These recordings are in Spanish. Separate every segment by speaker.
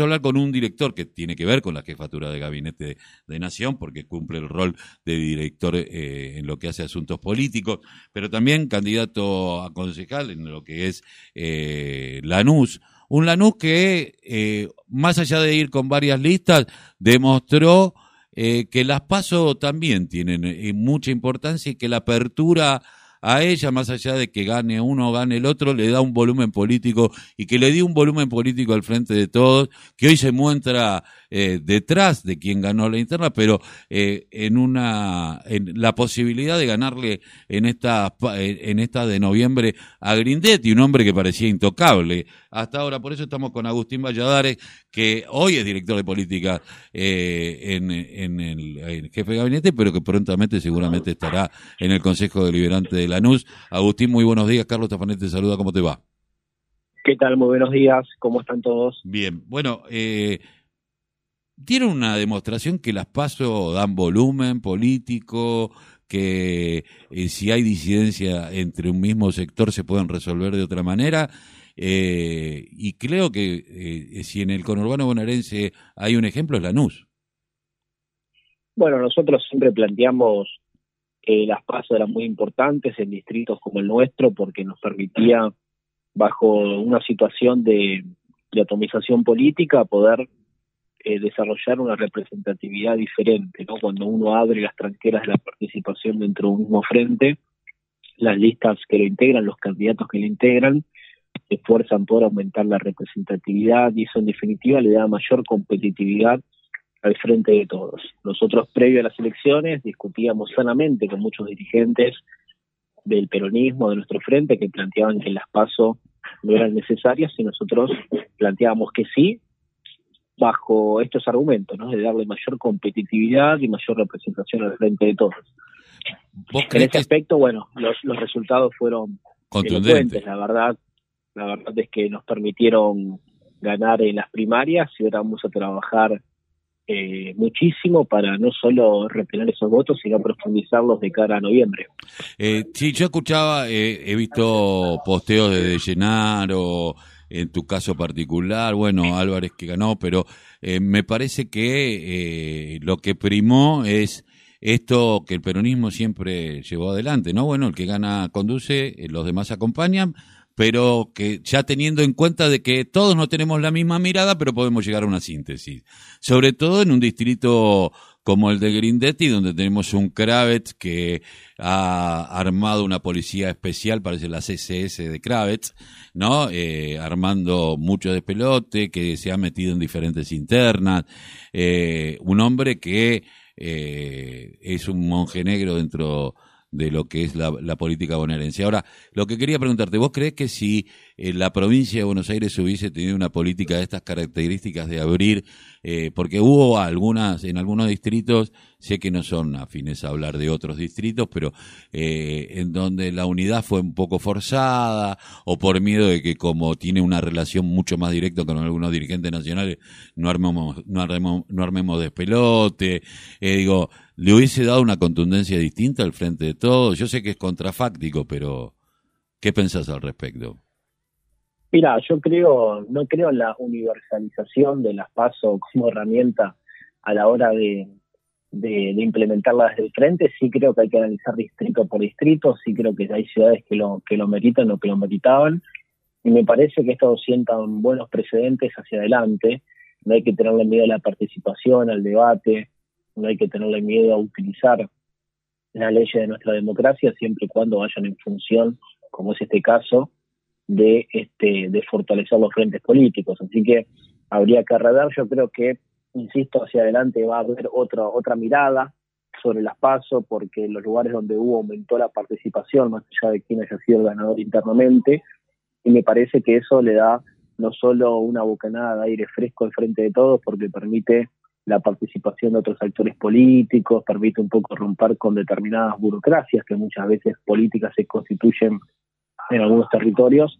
Speaker 1: a hablar con un director que tiene que ver con la jefatura de gabinete de, Nación, porque cumple el rol de director eh, en lo que hace asuntos políticos, pero también candidato a concejal en lo que es eh, Lanús. Un Lanús que, eh, más allá de ir con varias listas, demostró que las pasos también tienen mucha importancia y que la apertura a ella, más allá de que gane uno o gane el otro, le da un volumen político y que le dio un volumen político al frente de todos, que hoy se muestra eh, detrás de quien ganó la interna, pero eh, en una en la posibilidad de ganarle en esta en esta de noviembre a Grindetti, un hombre que parecía intocable hasta ahora. Por eso estamos con Agustín Valladares, que hoy es director de política eh, en, en, el, jefe de gabinete, pero que prontamente seguramente estará en el Consejo Deliberante de Lanús. Agustín, muy buenos días. Carlos Tafanet te saluda. ¿Cómo te va?
Speaker 2: ¿Qué tal? Muy buenos días. ¿Cómo están todos?
Speaker 1: Bien. Bueno, eh, tiene una demostración que las pasos dan volumen político, que eh, si hay disidencia entre un mismo sector se pueden resolver de otra manera. Eh, y creo que eh, si en el conurbano bonaerense hay un ejemplo es Lanús.
Speaker 2: Bueno, nosotros siempre planteamos que las pasos eran muy importantes en distritos como el nuestro porque nos permitía, bajo una situación de atomización política, poder eh, desarrollar una representatividad diferente, ¿no? Cuando uno abre las tranqueras de la participación dentro de un mismo frente, las listas que lo integran, los candidatos que lo integran, se esfuerzan por aumentar la representatividad y eso en definitiva le da mayor competitividad al frente de todos. Nosotros previo a las elecciones discutíamos sanamente con muchos dirigentes del peronismo, de nuestro frente, que planteaban que las PASO no eran necesarias y nosotros planteábamos que sí, bajo estos argumentos, ¿no? De darle mayor competitividad y mayor representación al frente de todos. En este aspecto, bueno, los, los resultados fueron
Speaker 1: contundentes,
Speaker 2: la verdad. La verdad es que nos permitieron ganar en las primarias y ahora vamos a trabajar eh, muchísimo para no solo retener esos votos, sino profundizarlos de cara a noviembre.
Speaker 1: Eh, sí, yo escuchaba, eh, he visto posteos de, de o en tu caso particular, bueno, Álvarez que ganó, pero eh, me parece que eh, lo que primó es esto que el peronismo siempre llevó adelante, ¿no? Bueno, el que gana conduce, eh, los demás acompañan, pero que ya teniendo en cuenta de que todos no tenemos la misma mirada, pero podemos llegar a una síntesis. Sobre todo en un distrito como el de Grindetti, donde tenemos un Kravitz que ha armado una policía especial, parece la CCS de Kravitz, ¿no? Eh, armando mucho despelote, que se ha metido en diferentes internas, eh, un hombre que eh, es un monje negro dentro de lo que es la, política bonaerense. Ahora, lo que quería preguntarte, ¿vos crees que si eh, la provincia de Buenos Aires hubiese tenido una política de estas características de abrir, eh, porque hubo algunas, en algunos distritos, sé que no son afines a hablar de otros distritos, pero eh, en donde la unidad fue un poco forzada, o por miedo de que como tiene una relación mucho más directa con algunos dirigentes nacionales, no armemos, no armemos, no armemos despelote, digo, le hubiese dado una contundencia distinta al frente de todo. Yo sé que es contrafáctico, pero ¿qué pensás al respecto?
Speaker 2: Mira, yo creo, no creo en la universalización de las PASO como herramienta a la hora de, de, implementarla desde el frente. Sí creo que hay que analizar distrito por distrito, sí creo que hay ciudades que lo, que lo meritan o que lo meritaban. Y me parece que esto sientan buenos precedentes hacia adelante. No hay que tenerle miedo a la participación, al debate, no hay que tenerle miedo a utilizar las leyes de nuestra democracia siempre y cuando vayan en función, como es este caso, de este de fortalecer los frentes políticos. Así que habría que rever, yo creo que, insisto, hacia adelante va a haber otra, otra mirada sobre las pasos, porque los lugares donde hubo aumentó la participación, más allá de quién haya sido el ganador internamente, y me parece que eso le da no solo una bocanada de aire fresco al frente de todos, porque permite la participación de otros actores políticos, permite un poco romper con determinadas burocracias que muchas veces políticas se constituyen en algunos territorios,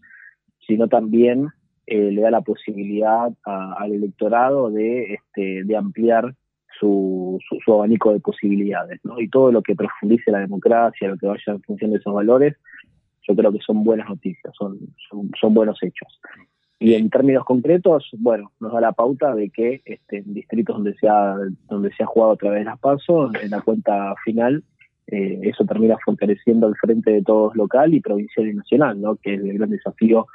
Speaker 2: sino también eh, le da la posibilidad al electorado de, este, de ampliar su, su, abanico de posibilidades, ¿no? Y todo lo que profundice la democracia, lo que vaya en función de esos valores, yo creo que son buenas noticias, son, son, son buenos hechos. Y en términos concretos, bueno, nos da la pauta de que este, en distritos donde se ha, donde se ha jugado a través de las pasos, en la cuenta final, eh, eso termina fortaleciendo el frente de todos local y provincial y nacional, ¿no? que es el gran desafío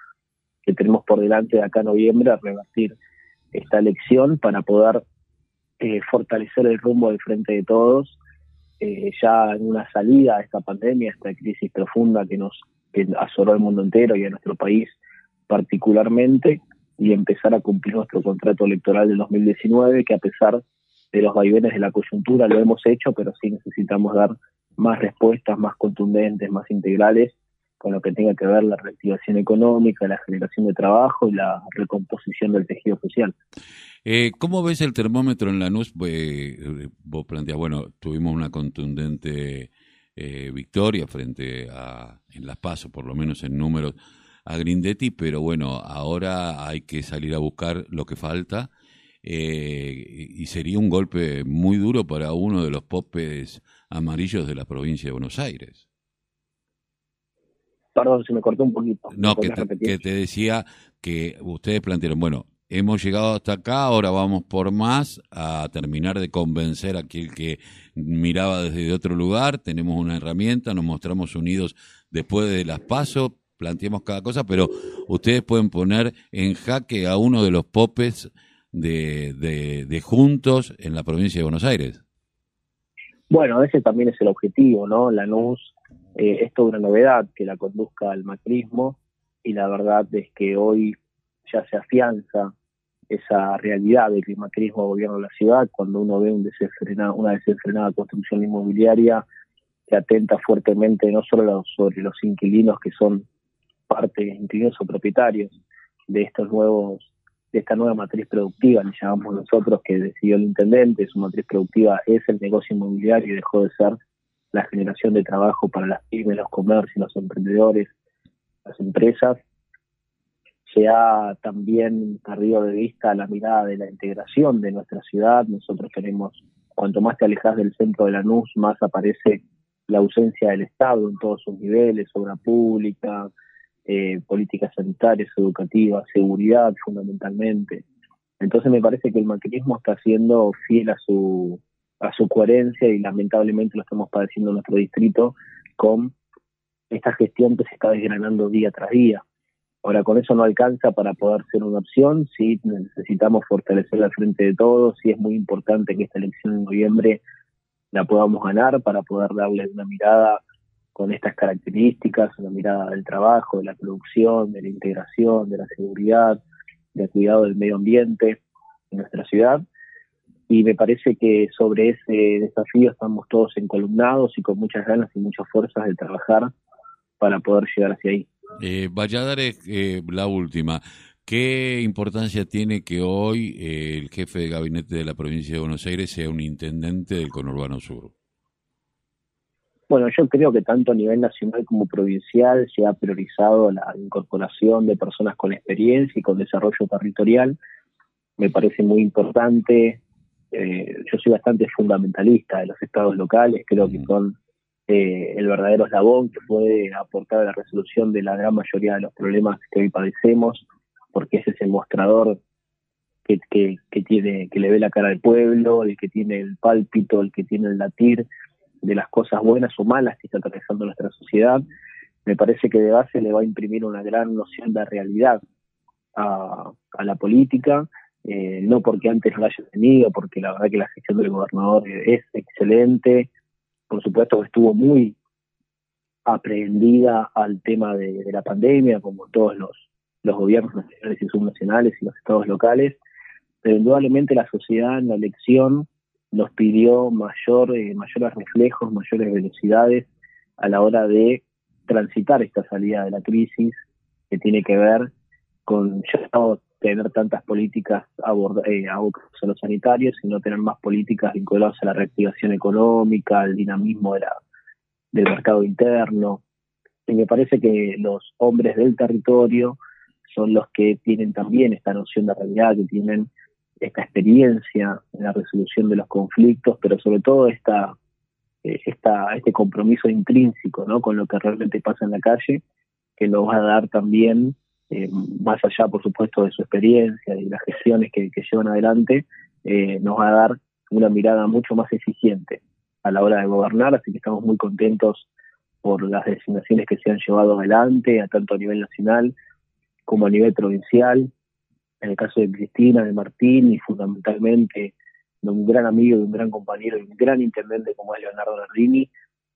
Speaker 2: que tenemos por delante de acá a noviembre, a revertir esta elección para poder eh, fortalecer el rumbo del frente de todos, eh, ya en una salida a esta pandemia, a esta crisis profunda que nos que azoró el mundo entero y a nuestro país particularmente, y empezar a cumplir nuestro contrato electoral del 2019, que a pesar de los vaivenes de la coyuntura lo hemos hecho, pero sí necesitamos dar más respuestas, más contundentes, más integrales con lo que tenga que ver la reactivación económica, la generación de trabajo y la recomposición del tejido social.
Speaker 1: Eh, ¿Cómo ves el termómetro en la NUS? vos planteas, bueno, tuvimos una contundente eh, victoria frente a, en Las Pasos, por lo menos en números, a Grindetti, pero bueno, ahora hay que salir a buscar lo que falta eh, y sería un golpe muy duro para uno de los popes amarillos de la provincia de Buenos Aires.
Speaker 2: Perdón, se me cortó un poquito.
Speaker 1: No, que te, decía que ustedes plantearon, bueno, hemos llegado hasta acá, ahora vamos por más a terminar de convencer a aquel que miraba desde otro lugar, tenemos una herramienta, nos mostramos unidos después de las pasos, planteamos cada cosa, pero ustedes pueden poner en jaque a uno de los popes de, de, Juntos en la provincia de Buenos Aires.
Speaker 2: Bueno, ese también es el objetivo, ¿no? La NUS eh, es toda una novedad que la conduzca al macrismo y la verdad es que hoy ya se afianza esa realidad de que el macrismo gobierna la ciudad cuando uno ve un desenfrenado, una desenfrenada construcción inmobiliaria que atenta fuertemente no solo sobre los inquilinos que son parte, inquilinos o propietarios de estos nuevos de esta nueva matriz productiva, le llamamos nosotros, que decidió el intendente, su matriz productiva es el negocio inmobiliario y dejó de ser la generación de trabajo para las pymes, los comercios, los emprendedores, las empresas. Se ha también perdido de vista la mirada de la integración de nuestra ciudad. Nosotros tenemos, cuanto más te alejas del centro de la NUS, más aparece la ausencia del Estado en todos sus niveles, obra pública, eh, políticas sanitarias, educativas, seguridad fundamentalmente. Entonces me parece que el macrismo está siendo fiel a su a su coherencia y lamentablemente lo estamos padeciendo en nuestro distrito con esta gestión que se está desgranando día tras día. Ahora, con eso no alcanza para poder ser una opción, sí necesitamos fortalecer la frente de todos, sí es muy importante que esta elección en noviembre la podamos ganar para poder darle una mirada con estas características, una mirada del trabajo, de la producción, de la integración, de la seguridad, del cuidado del medio ambiente en nuestra ciudad. Y me parece que sobre ese desafío estamos todos encolumnados y con muchas ganas y muchas fuerzas de trabajar para poder llegar hacia ahí.
Speaker 1: Eh, Valladares, eh, la última. ¿Qué importancia tiene que hoy eh, el jefe de gabinete de la provincia de Buenos Aires sea un intendente del conurbano sur?
Speaker 2: Bueno, yo creo que tanto a nivel nacional como provincial se ha priorizado la incorporación de personas con experiencia y con desarrollo territorial. Me parece muy importante. Eh, yo soy bastante fundamentalista de los estados locales, creo que son eh, el verdadero eslabón que puede aportar a la resolución de la gran mayoría de los problemas que hoy padecemos, porque ese es el mostrador que, que, que, tiene, que le ve la cara al pueblo, el que tiene el pálpito, el que tiene el latir de las cosas buenas o malas que está atravesando nuestra sociedad, me parece que de base le va a imprimir una gran noción de realidad a, la política, eh, no porque antes no la haya tenido, porque la verdad que la gestión del gobernador es excelente, por supuesto que estuvo muy aprendida al tema de, la pandemia, como todos los, los gobiernos nacionales y subnacionales y los estados locales, pero indudablemente la sociedad en la elección nos pidió mayor, eh, mayores reflejos, mayores velocidades a la hora de transitar esta salida de la crisis que tiene que ver con ya no tener tantas políticas eh, abocadas a los sanitarios, sino tener más políticas vinculadas a la reactivación económica, al dinamismo de la, del mercado interno. Y me parece que los hombres del territorio son los que tienen también esta noción de realidad, que tienen esta experiencia en la resolución de los conflictos, pero sobre todo esta, eh, esta, este compromiso intrínseco ¿no? con lo que realmente pasa en la calle, que nos va a dar también eh, más allá, por supuesto, de su experiencia y las gestiones que, llevan adelante, eh, nos va a dar una mirada mucho más eficiente a la hora de gobernar, así que estamos muy contentos por las designaciones que se han llevado adelante, a tanto a nivel nacional como a nivel provincial, en el caso de Cristina, de Martín y fundamentalmente de un gran amigo, de un gran compañero y un gran intendente como es Leonardo Nardini,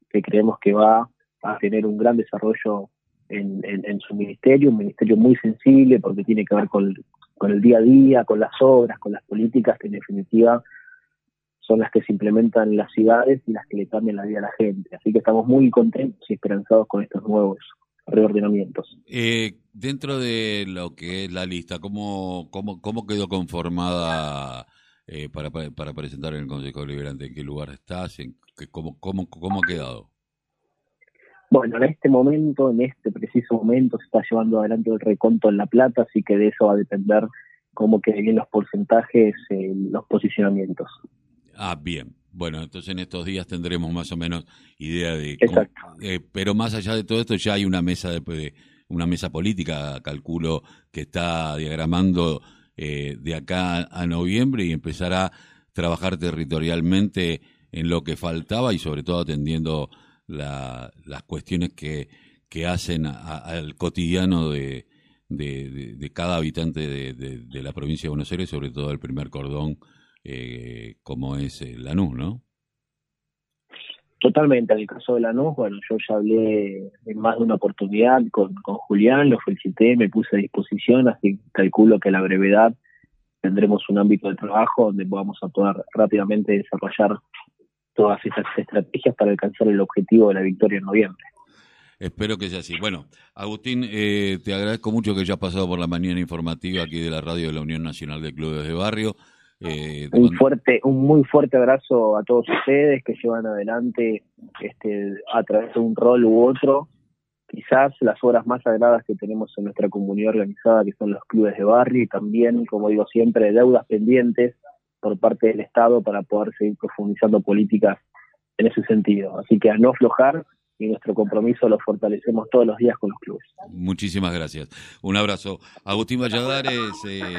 Speaker 2: que creemos que va a tener un gran desarrollo en, su ministerio, un ministerio muy sensible porque tiene que ver con, el día a día, con las obras, con las políticas que en definitiva son las que se implementan en las ciudades y las que le cambian la vida a la gente. Así que estamos muy contentos y esperanzados con estos nuevos reordenamientos.
Speaker 1: Eh, dentro de lo que es la lista, ¿cómo, cómo, cómo quedó conformada eh, para, para, presentar en el Consejo Deliberante? ¿En qué lugar estás? En, cómo, cómo, ¿Cómo ha quedado?
Speaker 2: Bueno, en este momento, en este preciso momento, se está llevando adelante el reconto en La Plata, así que de eso va a depender cómo queden los porcentajes, eh, los posicionamientos.
Speaker 1: Ah, bien. Bueno, entonces en estos días tendremos más o menos idea de.
Speaker 2: Exacto.
Speaker 1: Eh, pero más allá de todo esto, ya hay una mesa de, una mesa política, calculo, que está diagramando eh, de acá a noviembre y empezará a trabajar territorialmente en lo que faltaba y sobre todo atendiendo las cuestiones que, que hacen al cotidiano de, de, cada habitante de, la provincia de Buenos Aires, sobre todo el primer cordón, eh, como es Lanús, ¿no?
Speaker 2: Totalmente, en el caso de Lanús, bueno, yo ya hablé en más de una oportunidad con, Julián, lo felicité, me puse a disposición, así calculo que a la brevedad tendremos un ámbito de trabajo donde podamos a poder rápidamente desarrollar todas esas estrategias para alcanzar el objetivo de la victoria en noviembre.
Speaker 1: Espero que sea así. Bueno, Agustín, eh, te agradezco mucho que hayas pasado por la mañana informativa aquí de la radio de la Unión Nacional de Clubes de Barrio.
Speaker 2: Eh, un fuerte, un muy fuerte abrazo a todos ustedes que llevan adelante este, a través de un rol u otro, quizás las obras más sagradas que tenemos en nuestra comunidad organizada, que son los clubes de barrio, y también, como digo siempre, deudas pendientes por parte del Estado para poder seguir profundizando políticas en ese sentido. Así que a no aflojar y nuestro compromiso lo fortalecemos todos los días con los clubes.
Speaker 1: Muchísimas gracias. Un abrazo. Agustín Valladares. Eh...